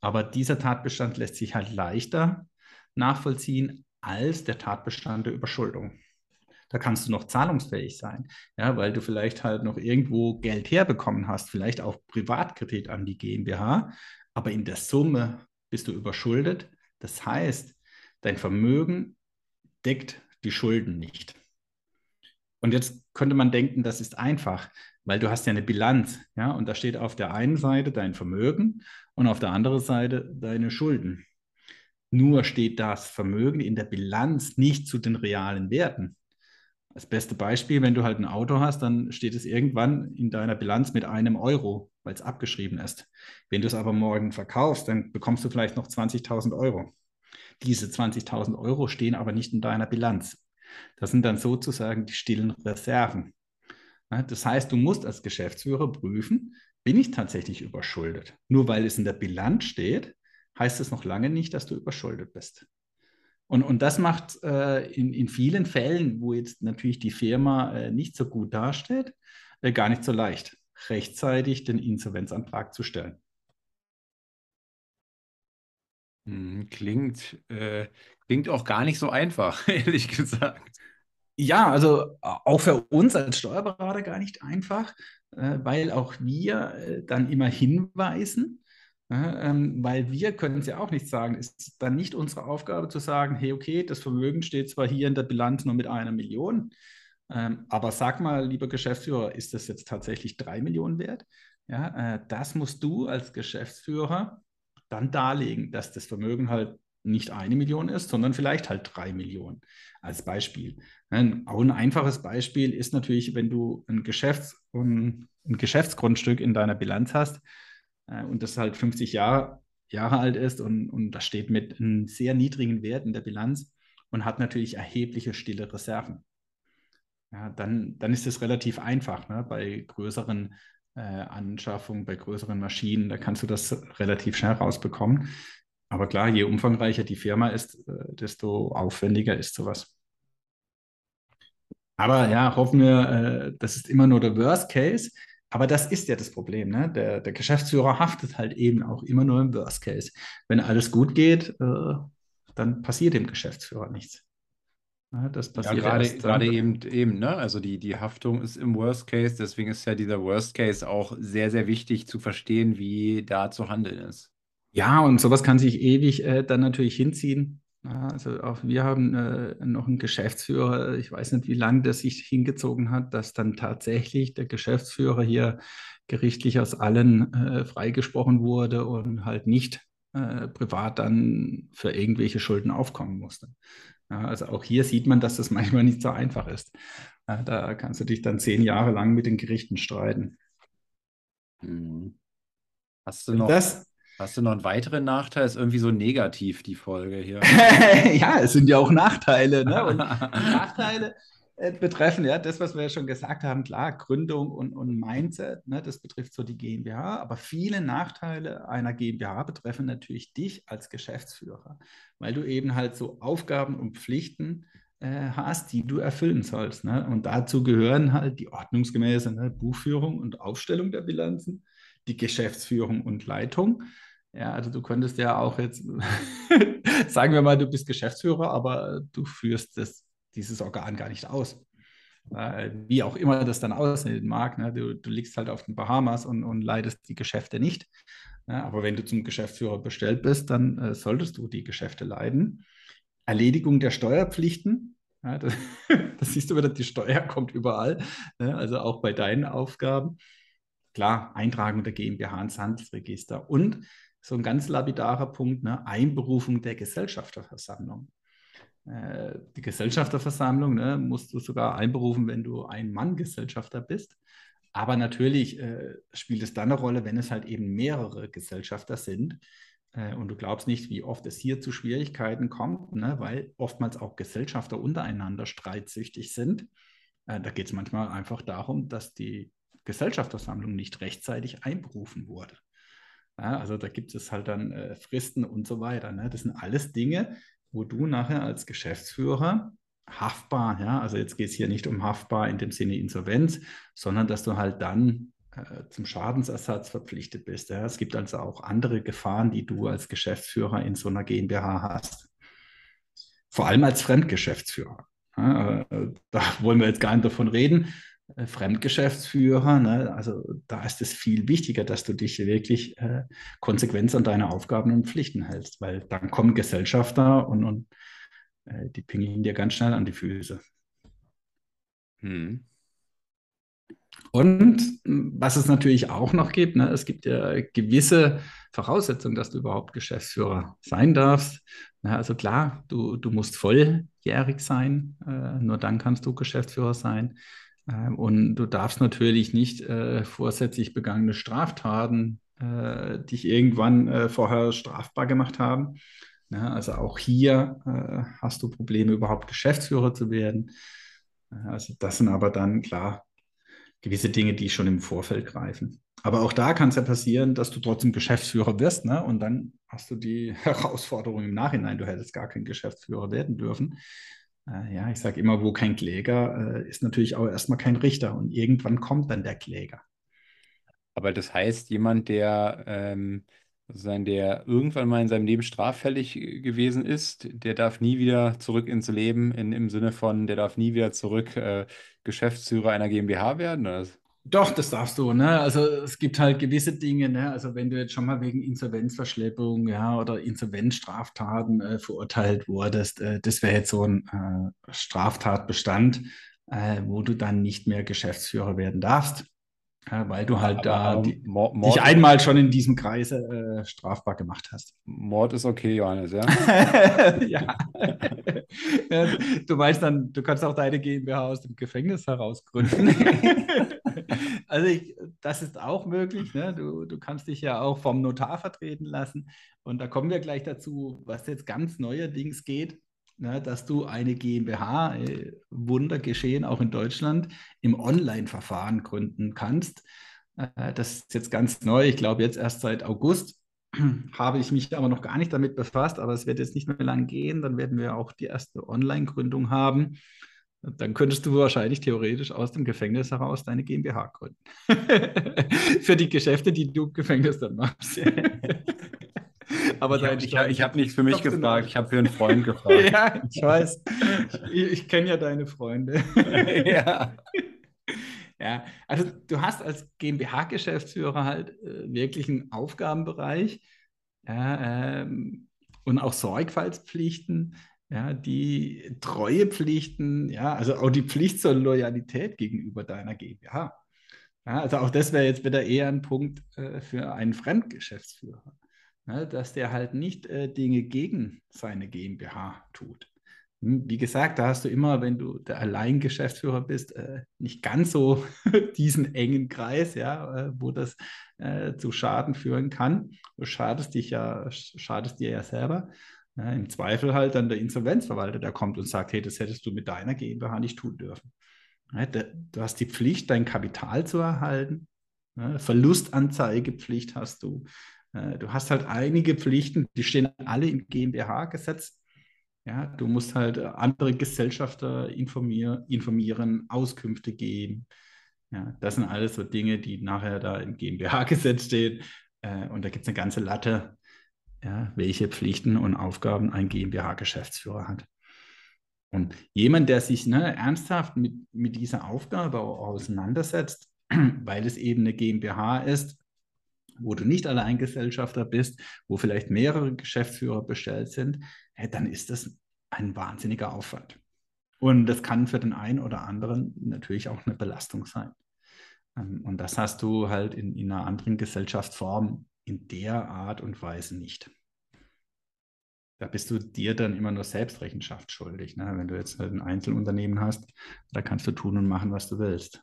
Aber dieser Tatbestand lässt sich halt leichter nachvollziehen als der Tatbestand der Überschuldung. Da kannst du noch zahlungsfähig sein, ja, weil du vielleicht halt noch irgendwo Geld herbekommen hast, vielleicht auch Privatkredit an die GmbH, aber in der Summe bist du überschuldet. Das heißt, dein Vermögen deckt die Schulden nicht. Und jetzt könnte man denken, das ist einfach, weil du hast ja eine Bilanz, ja, und da steht auf der einen Seite dein Vermögen und auf der anderen Seite deine Schulden. Nur steht das Vermögen in der Bilanz nicht zu den realen Werten. Das beste Beispiel, wenn du halt ein Auto hast, dann steht es irgendwann in deiner Bilanz mit einem Euro, weil es abgeschrieben ist. Wenn du es aber morgen verkaufst, dann bekommst du vielleicht noch 20.000 Euro. Diese 20.000 Euro stehen aber nicht in deiner Bilanz. Das sind dann sozusagen die stillen Reserven. Das heißt, du musst als Geschäftsführer prüfen, bin ich tatsächlich überschuldet? Nur weil es in der Bilanz steht, heißt es noch lange nicht, dass du überschuldet bist. Und, und das macht äh, in, in vielen Fällen, wo jetzt natürlich die Firma äh, nicht so gut dasteht, äh, gar nicht so leicht, rechtzeitig den Insolvenzantrag zu stellen. Hm, klingt, äh, klingt auch gar nicht so einfach, ehrlich gesagt. Ja, also auch für uns als Steuerberater gar nicht einfach, äh, weil auch wir äh, dann immer hinweisen, ähm, weil wir können es ja auch nicht sagen. Ist dann nicht unsere Aufgabe zu sagen, hey, okay, das Vermögen steht zwar hier in der Bilanz nur mit einer Million, ähm, aber sag mal, lieber Geschäftsführer, ist das jetzt tatsächlich drei Millionen wert? Ja, äh, das musst du als Geschäftsführer dann darlegen, dass das Vermögen halt nicht eine Million ist, sondern vielleicht halt drei Millionen als Beispiel. Ein, auch ein einfaches Beispiel ist natürlich, wenn du ein, Geschäfts- ein Geschäftsgrundstück in deiner Bilanz hast, äh, und das halt 50 Jahre, Jahre alt ist und, und das steht mit einem sehr niedrigen Wert in der Bilanz und hat natürlich erhebliche stille Reserven. Ja, dann, dann ist es relativ einfach ne? bei größeren äh, Anschaffungen, bei größeren Maschinen, da kannst du das relativ schnell rausbekommen. Aber klar, je umfangreicher die Firma ist, äh, desto aufwendiger ist sowas. Aber ja, hoffen wir, äh, das ist immer nur der Worst Case. Aber das ist ja das Problem. Ne? Der, der, Geschäftsführer haftet halt eben auch immer nur im Worst Case. Wenn alles gut geht, äh, dann passiert dem Geschäftsführer nichts. Ja, das passiert ja, gerade, gerade eben, eben, ne? Also die, die Haftung ist im Worst Case, deswegen ist ja dieser Worst Case auch sehr, sehr wichtig zu verstehen, wie da zu handeln ist. Ja, und sowas kann sich ewig äh, dann natürlich hinziehen. Also auch wir haben äh, noch einen Geschäftsführer, ich weiß nicht, wie lange das sich hingezogen hat, dass dann tatsächlich der Geschäftsführer hier gerichtlich aus allen äh, freigesprochen wurde und halt nicht äh, privat dann für irgendwelche Schulden aufkommen musste. Ja, also auch hier sieht man, dass das manchmal nicht so einfach ist. Ja, da kannst du dich dann zehn Jahre lang mit den Gerichten streiten. Hm. Hast du noch, das, Hast du noch einen weiteren Nachteil? Ist irgendwie so negativ, die Folge hier. ja, es sind ja auch Nachteile. Ne? Und Nachteile äh, betreffen ja das, was wir ja schon gesagt haben, klar, Gründung und, und Mindset, ne? das betrifft so die GmbH, aber viele Nachteile einer GmbH betreffen natürlich dich als Geschäftsführer, weil du eben halt so Aufgaben und Pflichten äh, hast, die du erfüllen sollst. Ne? Und dazu gehören halt die ordnungsgemäße ne? Buchführung und Aufstellung der Bilanzen, die Geschäftsführung und Leitung ja, also du könntest ja auch jetzt, sagen wir mal, du bist Geschäftsführer, aber du führst das, dieses Organ gar nicht aus. Wie auch immer das dann aussehen mag. Ne? Du, du liegst halt auf den Bahamas und, und leidest die Geschäfte nicht. Ne? Aber wenn du zum Geschäftsführer bestellt bist, dann äh, solltest du die Geschäfte leiden. Erledigung der Steuerpflichten. Ja, das, siehst du wieder, die Steuer kommt überall, ne? also auch bei deinen Aufgaben. Klar, Eintragung der GmbH ins Handelsregister und so ein ganz lapidarer Punkt, ne? Einberufung der Gesellschafterversammlung. Äh, die Gesellschafterversammlung ne, musst du sogar einberufen, wenn du ein Mann-Gesellschafter bist. Aber natürlich äh, spielt es dann eine Rolle, wenn es halt eben mehrere Gesellschafter sind. Äh, und du glaubst nicht, wie oft es hier zu Schwierigkeiten kommt, ne, weil oftmals auch Gesellschafter untereinander streitsüchtig sind. Äh, da geht es manchmal einfach darum, dass die Gesellschafterversammlung nicht rechtzeitig einberufen wurde. Ja, also da gibt es halt dann äh, Fristen und so weiter. Ne? Das sind alles Dinge, wo du nachher als Geschäftsführer haftbar, ja, also jetzt geht es hier nicht um haftbar in dem Sinne Insolvenz, sondern dass du halt dann äh, zum Schadensersatz verpflichtet bist. Ja. Es gibt also auch andere Gefahren, die du als Geschäftsführer in so einer GmbH hast. Vor allem als Fremdgeschäftsführer. Ja, äh, da wollen wir jetzt gar nicht davon reden. Äh, Fremdgeschäftsführer, ne? also da ist es viel wichtiger, dass du dich wirklich äh, konsequent an deine Aufgaben und Pflichten hältst, weil dann kommen Gesellschafter und, und äh, die pingen dir ganz schnell an die Füße. Hm. Und was es natürlich auch noch gibt, ne, es gibt ja gewisse Voraussetzungen, dass du überhaupt Geschäftsführer sein darfst. Ja, also klar, du, du musst volljährig sein, äh, nur dann kannst du Geschäftsführer sein. Ähm, und du darfst natürlich nicht äh, vorsätzlich begangene Straftaten äh, dich irgendwann äh, vorher strafbar gemacht haben. Ja, also auch hier äh, hast du Probleme, überhaupt Geschäftsführer zu werden. Also das sind aber dann klar gewisse Dinge, die schon im Vorfeld greifen. Aber auch da kann es ja passieren, dass du trotzdem Geschäftsführer wirst, ne? Und dann hast du die Herausforderung im Nachhinein, du hättest gar kein Geschäftsführer werden dürfen. Äh, ja, ich sage immer, wo kein Kläger äh, ist natürlich auch erstmal kein Richter und irgendwann kommt dann der Kläger. Aber das heißt, jemand, der ähm, der irgendwann mal in seinem Leben straffällig gewesen ist, der darf nie wieder zurück ins Leben, in, im Sinne von, der darf nie wieder zurück äh, Geschäftsführer einer GmbH werden? Oder? Doch, das darfst du. Ne? Also es gibt halt gewisse Dinge. Ne? Also wenn du jetzt schon mal wegen Insolvenzverschleppung ja, oder Insolvenzstraftaten äh, verurteilt wurdest, äh, das wäre jetzt so ein äh, Straftatbestand, äh, wo du dann nicht mehr Geschäftsführer werden darfst, weil du halt aber, da die, Mord, dich einmal schon in diesem Kreise äh, strafbar gemacht hast. Mord ist okay, Johannes, ja? ja. du weißt dann, du kannst auch deine GmbH aus dem Gefängnis heraus gründen. also ich, das ist auch möglich. Ne? Du, du kannst dich ja auch vom Notar vertreten lassen. Und da kommen wir gleich dazu, was jetzt ganz neuerdings geht, ne? dass du eine GmbH, äh, Wunder geschehen, auch in Deutschland, im Online-Verfahren gründen kannst. Äh, das ist jetzt ganz neu. Ich glaube, jetzt erst seit August habe ich mich aber noch gar nicht damit befasst, aber es wird jetzt nicht mehr lang gehen. Dann werden wir auch die erste Online-Gründung haben. Dann könntest du wahrscheinlich theoretisch aus dem Gefängnis heraus deine GmbH gründen. Für die Geschäfte, die du im Gefängnis dann machst. Aber ich habe hab nichts für mich gefragt, ich habe für einen Freund gefragt. ja, ich weiß. Ich, ich kenne ja deine Freunde. ja. Ja, also du hast als GmbH-Geschäftsführer halt äh, wirklich einen Aufgabenbereich ja, ähm, und auch Sorgfaltspflichten, ja, die Treuepflichten, ja, also auch die Pflicht zur Loyalität gegenüber deiner GmbH. Ja, also auch das wäre jetzt wieder eher ein Punkt äh, für einen Fremdgeschäftsführer, ja, dass der halt nicht äh, Dinge gegen seine GmbH tut. Hm, wie gesagt, da hast du immer, wenn du der Alleingeschäftsführer bist, äh, nicht ganz so diesen engen Kreis, ja, äh, wo das äh, zu Schaden führen kann. Du schadest dich ja, schadest dir ja selber. Ja, Im Zweifel halt dann der Insolvenzverwalter, der kommt und sagt, hey, das hättest du mit deiner GmbH nicht tun dürfen. Ja, du hast die Pflicht, dein Kapital zu erhalten. Ja, Verlustanzeigepflicht hast du. Äh, du hast halt einige Pflichten, die stehen alle im GmbH-Gesetz. Ja, du musst halt andere Gesellschafter informier informieren, Auskünfte geben. Ja, das sind alles so Dinge, die nachher da im GmbH-Gesetz stehen. Äh, und da gibt es eine ganze Latte ja, welche Pflichten und Aufgaben ein GmbH-Geschäftsführer hat. Und jemand, der sich ne, ernsthaft mit, mit dieser Aufgabe auseinandersetzt, weil es eben eine GmbH ist, wo du nicht allein Gesellschafter bist, wo vielleicht mehrere Geschäftsführer bestellt sind, ja, dann ist das ein wahnsinniger Aufwand. Und das kann für den einen oder anderen natürlich auch eine Belastung sein. Ähm, und das hast du halt in, in einer anderen Gesellschaftsform in der Art und Weise nicht. Da bist du dir dann immer nur Selbstrechenschaft schuldig. Ne? Wenn du jetzt halt ein Einzelunternehmen hast, da kannst du tun und machen, was du willst.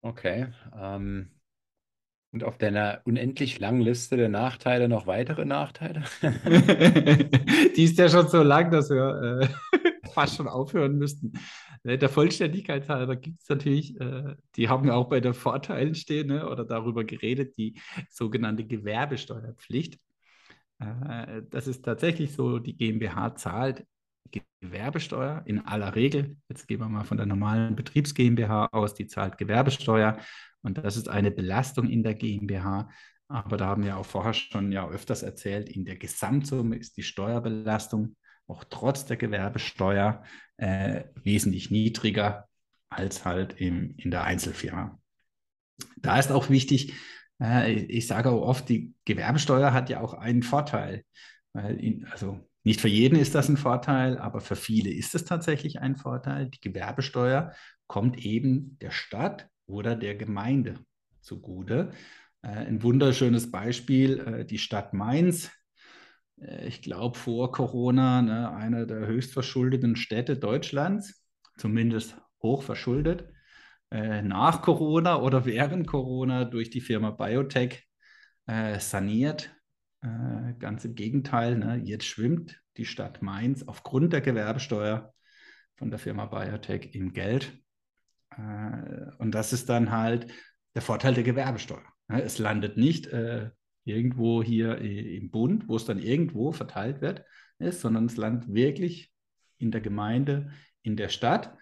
Okay. Ähm, und auf deiner unendlich langen Liste der Nachteile noch weitere Nachteile? Die ist ja schon so lang, dass wir äh, fast schon aufhören müssten. Äh, der Vollständigkeit halber gibt es natürlich, äh, die haben ja auch bei den Vorteilen stehen ne, oder darüber geredet, die sogenannte Gewerbesteuerpflicht. Äh, das ist tatsächlich so, die GmbH zahlt Gewerbesteuer in aller Regel. Jetzt gehen wir mal von der normalen Betriebs GmbH aus, die zahlt Gewerbesteuer und das ist eine Belastung in der GmbH. Aber da haben wir auch vorher schon ja öfters erzählt, in der Gesamtsumme ist die Steuerbelastung auch trotz der Gewerbesteuer äh, wesentlich niedriger als halt im, in der Einzelfirma. Da ist auch wichtig, äh, ich sage auch oft, die Gewerbesteuer hat ja auch einen Vorteil. Weil in, also nicht für jeden ist das ein Vorteil, aber für viele ist es tatsächlich ein Vorteil. Die Gewerbesteuer kommt eben der Stadt oder der Gemeinde zugute. Äh, ein wunderschönes Beispiel, äh, die Stadt Mainz ich glaube, vor Corona ne, eine der höchst verschuldeten Städte Deutschlands, zumindest hoch verschuldet. Äh, nach Corona oder während Corona durch die Firma Biotech äh, saniert. Äh, ganz im Gegenteil, ne, jetzt schwimmt die Stadt Mainz aufgrund der Gewerbesteuer von der Firma Biotech im Geld. Äh, und das ist dann halt der Vorteil der Gewerbesteuer. Ne. Es landet nicht äh, irgendwo hier im Bund, wo es dann irgendwo verteilt wird, ist, sondern es landet wirklich in der Gemeinde, in der Stadt,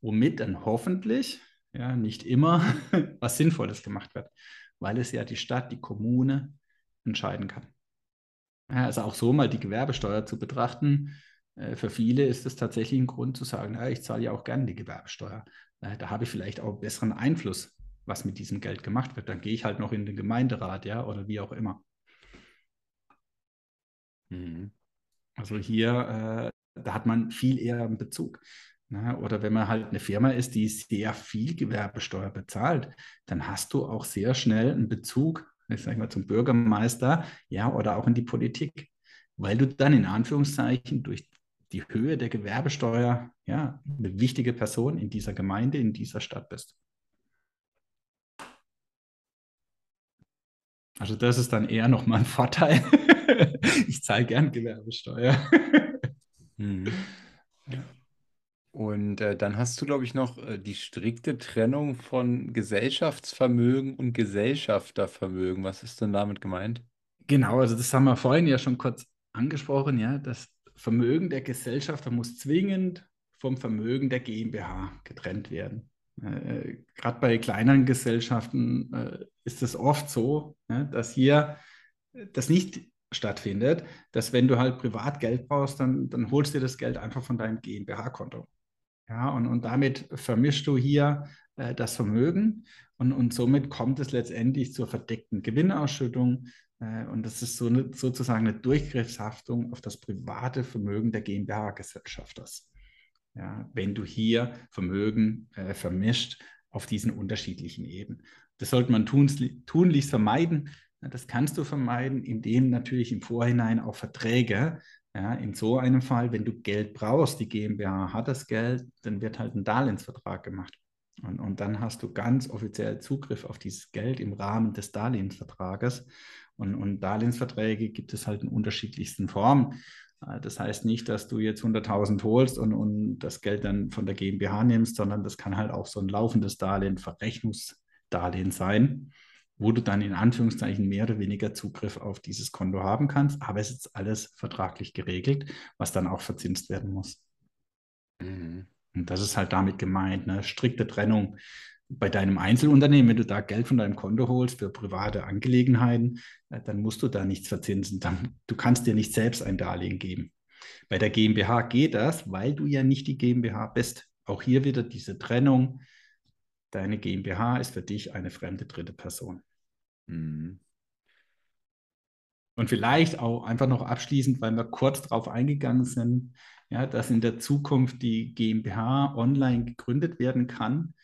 womit dann hoffentlich, ja, nicht immer was Sinnvolles gemacht wird, weil es ja die Stadt, die Kommune entscheiden kann. Also auch so mal die Gewerbesteuer zu betrachten, äh, für viele ist es tatsächlich ein Grund zu sagen, ja, ich zahle ja auch gerne die Gewerbesteuer. Äh, da habe ich vielleicht auch besseren Einfluss was mit diesem Geld gemacht wird. Dann gehe ich halt noch in den Gemeinderat, ja, oder wie auch immer. Mhm. Also hier, äh, da hat man viel eher einen Bezug. Ne? Oder wenn man halt eine Firma ist, die sehr viel Gewerbesteuer bezahlt, dann hast du auch sehr schnell einen Bezug, ich sage mal, zum Bürgermeister, ja, oder auch in die Politik, weil du dann in Anführungszeichen durch die Höhe der Gewerbesteuer ja, eine wichtige Person in dieser Gemeinde, in dieser Stadt bist. Also das ist dann eher nochmal ein Vorteil. ich zahle gern Gewerbesteuer. Hm. Und äh, dann hast du, glaube ich, noch äh, die strikte Trennung von Gesellschaftsvermögen und Gesellschaftervermögen. Was ist denn damit gemeint? Genau, also das haben wir vorhin ja schon kurz angesprochen, ja. Das Vermögen der Gesellschafter muss zwingend vom Vermögen der GmbH getrennt werden. Äh, Gerade bei kleineren Gesellschaften äh, ist es oft so, ne, dass hier das nicht stattfindet, dass wenn du halt privat Geld brauchst, dann, dann holst du das Geld einfach von deinem GmbH-Konto. Ja, und, und damit vermischst du hier äh, das Vermögen und, und somit kommt es letztendlich zur verdeckten Gewinnausschüttung. Äh, und das ist so eine, sozusagen eine Durchgriffshaftung auf das private Vermögen der GmbH-Gesellschafters ja, wenn du hier Vermögen äh, vermischt auf diesen unterschiedlichen Ebenen. Das sollte man tunlichst vermeiden. Das kannst du vermeiden, indem natürlich im Vorhinein auch Verträge, ja, in so einem Fall, wenn du Geld brauchst, die GmbH hat das Geld, dann wird halt ein Darlehensvertrag gemacht. Und, und dann hast du ganz offiziell Zugriff auf dieses Geld im Rahmen des Darlehensvertrages. Und, und Darlehensverträge gibt es halt in unterschiedlichsten Formen. Äh, das heißt nicht, dass du jetzt 100.000 holst und, und das Geld dann von der GmbH nimmst, sondern das kann halt auch so ein laufendes Darlehen, Verrechnungsdarlehen sein, wo du dann in Anführungszeichen mehr oder weniger Zugriff auf dieses Konto haben kannst. Aber es ist alles vertraglich geregelt, was dann auch verzinst werden muss. Mhm. Und das ist halt damit gemeint, eine strikte Trennung bei deinem Einzelunternehmen, wenn du da Geld von deinem Konto holst für private Angelegenheiten, äh, dann musst du da nichts verzinsen. Dann, du kannst dir nicht selbst ein Darlehen geben. Bei der GmbH geht das, weil du ja nicht die GmbH bist. Auch hier wieder diese Trennung. Deine GmbH ist für dich eine fremde dritte Person. Mhm. Und vielleicht auch einfach noch abschließend, weil wir kurz darauf eingegangen sind, ja, dass in der Zukunft die GmbH online gegründet werden kann,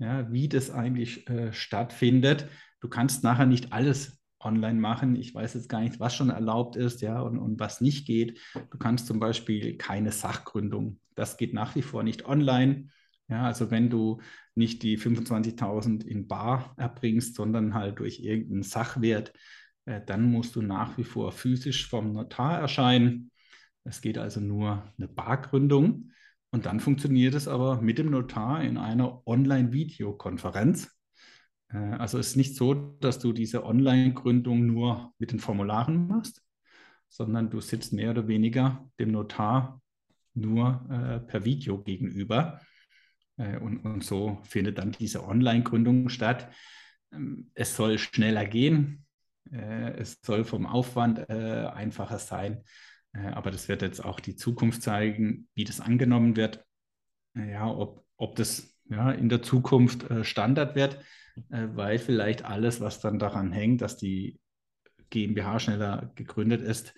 ja, wie das eigentlich äh, stattfindet. Du kannst nachher nicht alles online machen. Ich weiß jetzt gar nicht, was schon erlaubt ist, ja, und, und was nicht geht. Du kannst zum Beispiel keine Sachgründung. Das geht nach wie vor nicht online. Ja, also wenn du nicht die 25.000 in Bar erbringst, sondern halt durch irgendeinen Sachwert, äh, dann musst du nach wie vor physisch vom Notar erscheinen. Es geht also nur eine Bargründung. Und dann funktioniert es aber mit dem Notar in einer Online-Videokonferenz. Äh, also es ist nicht so, dass du diese Online-Gründung nur mit den Formularen machst, sondern du sitzt mehr oder weniger dem Notar nur äh, per Video gegenüber. Äh, und, und so findet dann diese Online-Gründung statt. Ähm, es soll schneller gehen. Äh, es soll vom Aufwand äh, einfacher sein. Äh, aber das wird jetzt auch die Zukunft zeigen, wie das angenommen wird. Ja, ob, ob das ja, in der Zukunft Standard wird, weil vielleicht alles, was dann daran hängt, dass die GmbH schneller gegründet ist,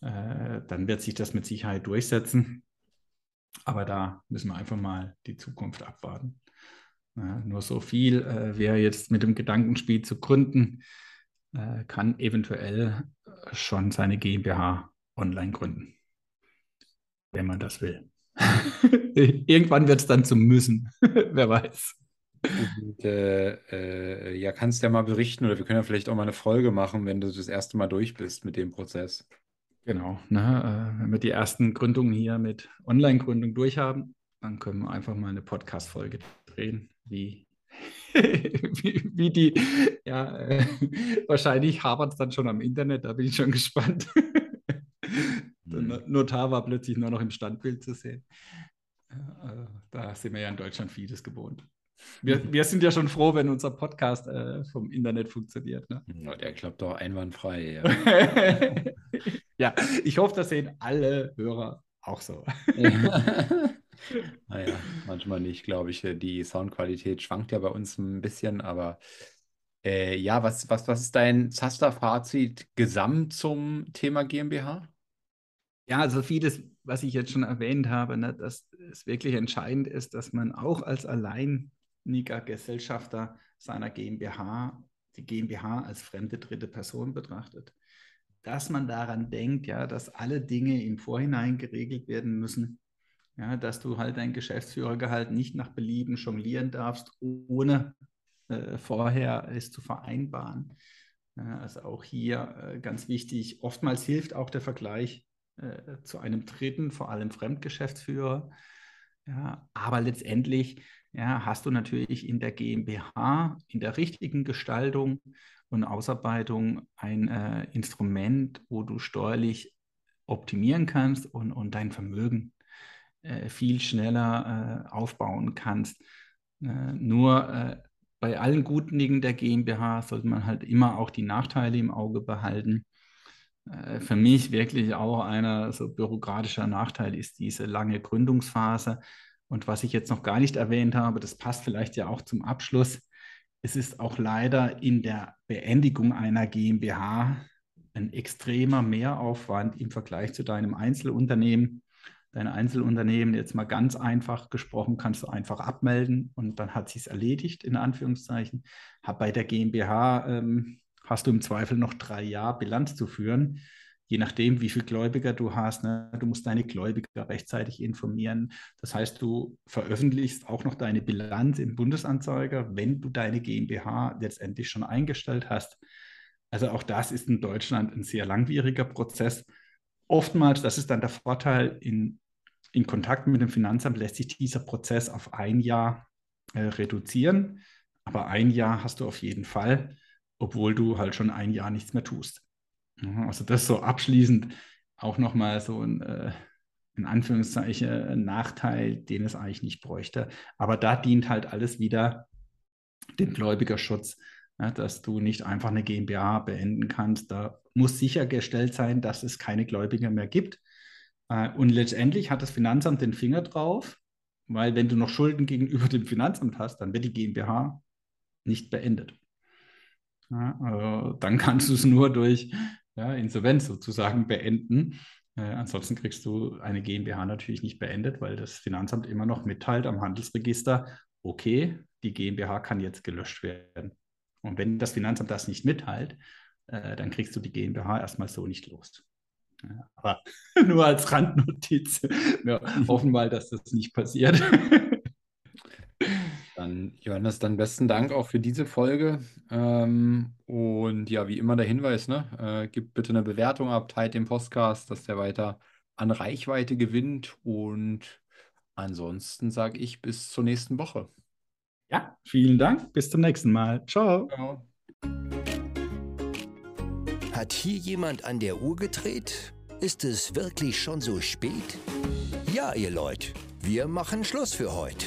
dann wird sich das mit Sicherheit durchsetzen. Aber da müssen wir einfach mal die Zukunft abwarten. Nur so viel. Äh, wer jetzt mit dem Gedankenspiel zu gründen, äh, kann eventuell äh, schon seine GmbH online gründen, wenn man das will. Irgendwann wird es dann zum Müssen, wer weiß. Und, äh, äh, ja, kannst ja mal berichten oder wir können ja vielleicht auch mal eine Folge machen, wenn du das erste Mal durch bist mit dem Prozess. Genau, ne, äh, wenn wir die ersten Gründungen hier mit Online-Gründung durchhaben, dann können wir einfach mal eine Podcast-Folge drehen, wie wie, wie, die, ja, äh, wahrscheinlich habert es dann schon am Internet, da bin ich schon gespannt. Der mhm. Notar war plötzlich nur noch im Standbild zu sehen. Äh, da sind wir ja in Deutschland vieles gewohnt. Wir, wir sind ja schon froh, wenn unser Podcast äh, vom Internet funktioniert. Ne? Ja, der klappt doch einwandfrei. Ja. ja, ich hoffe, das sehen alle Hörer auch so. Naja, manchmal nicht, glaube ich. Die Soundqualität schwankt ja bei uns ein bisschen, aber äh, ja, was, was, was ist dein Zaster-Fazit gesamt zum Thema GmbH? Ja, also vieles, was ich jetzt schon erwähnt habe, ne, dass es wirklich entscheidend ist, dass man auch als alleiniger Gesellschafter seiner GmbH die GmbH als fremde dritte Person betrachtet. Dass man daran denkt, ja, dass alle Dinge im Vorhinein geregelt werden müssen, ja, dass du halt dein Geschäftsführergehalt nicht nach Belieben jonglieren darfst, ohne äh, vorher es zu vereinbaren. Ja, also auch hier äh, ganz wichtig, oftmals hilft auch der Vergleich äh, zu einem dritten, vor allem Fremdgeschäftsführer. Ja, aber letztendlich ja, hast du natürlich in der GmbH, in der richtigen Gestaltung und Ausarbeitung ein äh, Instrument, wo du steuerlich optimieren kannst und, und dein Vermögen äh, viel schneller äh, aufbauen kannst. Äh, nur äh, bei allen guten Dingen der GmbH sollte man halt immer auch die Nachteile im Auge behalten. Äh, für mich wirklich auch einer so bürokratischer Nachteil ist diese lange Gründungsphase. Und was ich jetzt noch gar nicht erwähnt habe, das passt vielleicht ja auch zum Abschluss. Es ist auch leider in der Beendigung einer GmbH ein extremer Mehraufwand im Vergleich zu deinem Einzelunternehmen dein Einzelunternehmen jetzt mal ganz einfach gesprochen, kannst du einfach abmelden und dann hat sich es erledigt, in Anführungszeichen. Bei der GmbH ähm, hast du im Zweifel noch drei Jahre Bilanz zu führen, je nachdem, wie viele Gläubiger du hast. Ne? Du musst deine Gläubiger rechtzeitig informieren. Das heißt, du veröffentlichst auch noch deine Bilanz im Bundesanzeiger, wenn du deine GmbH letztendlich schon eingestellt hast. Also auch das ist in Deutschland ein sehr langwieriger Prozess. Oftmals, das ist dann der Vorteil in in Kontakt mit dem Finanzamt lässt sich dieser Prozess auf ein Jahr äh, reduzieren. Aber ein Jahr hast du auf jeden Fall, obwohl du halt schon ein Jahr nichts mehr tust. Also das so abschließend auch nochmal so ein, äh, in Anführungszeichen, ein Nachteil, den es eigentlich nicht bräuchte. Aber da dient halt alles wieder dem Gläubigerschutz, ja, dass du nicht einfach eine GmbH beenden kannst. Da muss sichergestellt sein, dass es keine Gläubiger mehr gibt. Äh, und letztendlich hat das Finanzamt den Finger drauf, weil wenn du noch Schulden gegenüber dem Finanzamt hast, dann wird die GmbH nicht beendet. Ja, also dann kannst du es nur durch ja, Insolvenz sozusagen beenden. Äh, ansonsten kriegst du eine GmbH natürlich nicht beendet, weil das Finanzamt immer noch mitteilt am Handelsregister, okay, die GmbH kann jetzt gelöscht werden. Und wenn das Finanzamt das nicht mitteilt, äh, dann kriegst du die GmbH erstmal so nicht los. Ja, aber nur als Randnotiz. Wir hoffen mal, dass das nicht passiert. Dann, Johannes, dann besten Dank auch für diese Folge. Ähm, und ja, wie immer der Hinweis, ne? Äh, gib bitte eine Bewertung ab, teilt den Podcast, dass der weiter an Reichweite gewinnt. Und ansonsten sage ich bis zur nächsten Woche. Ja, vielen Dank. Bis zum nächsten Mal. Ciao. Ciao. Hat hier jemand an der Uhr gedreht? Ist es wirklich schon so spät? Ja, ihr Leute, wir machen Schluss für heute.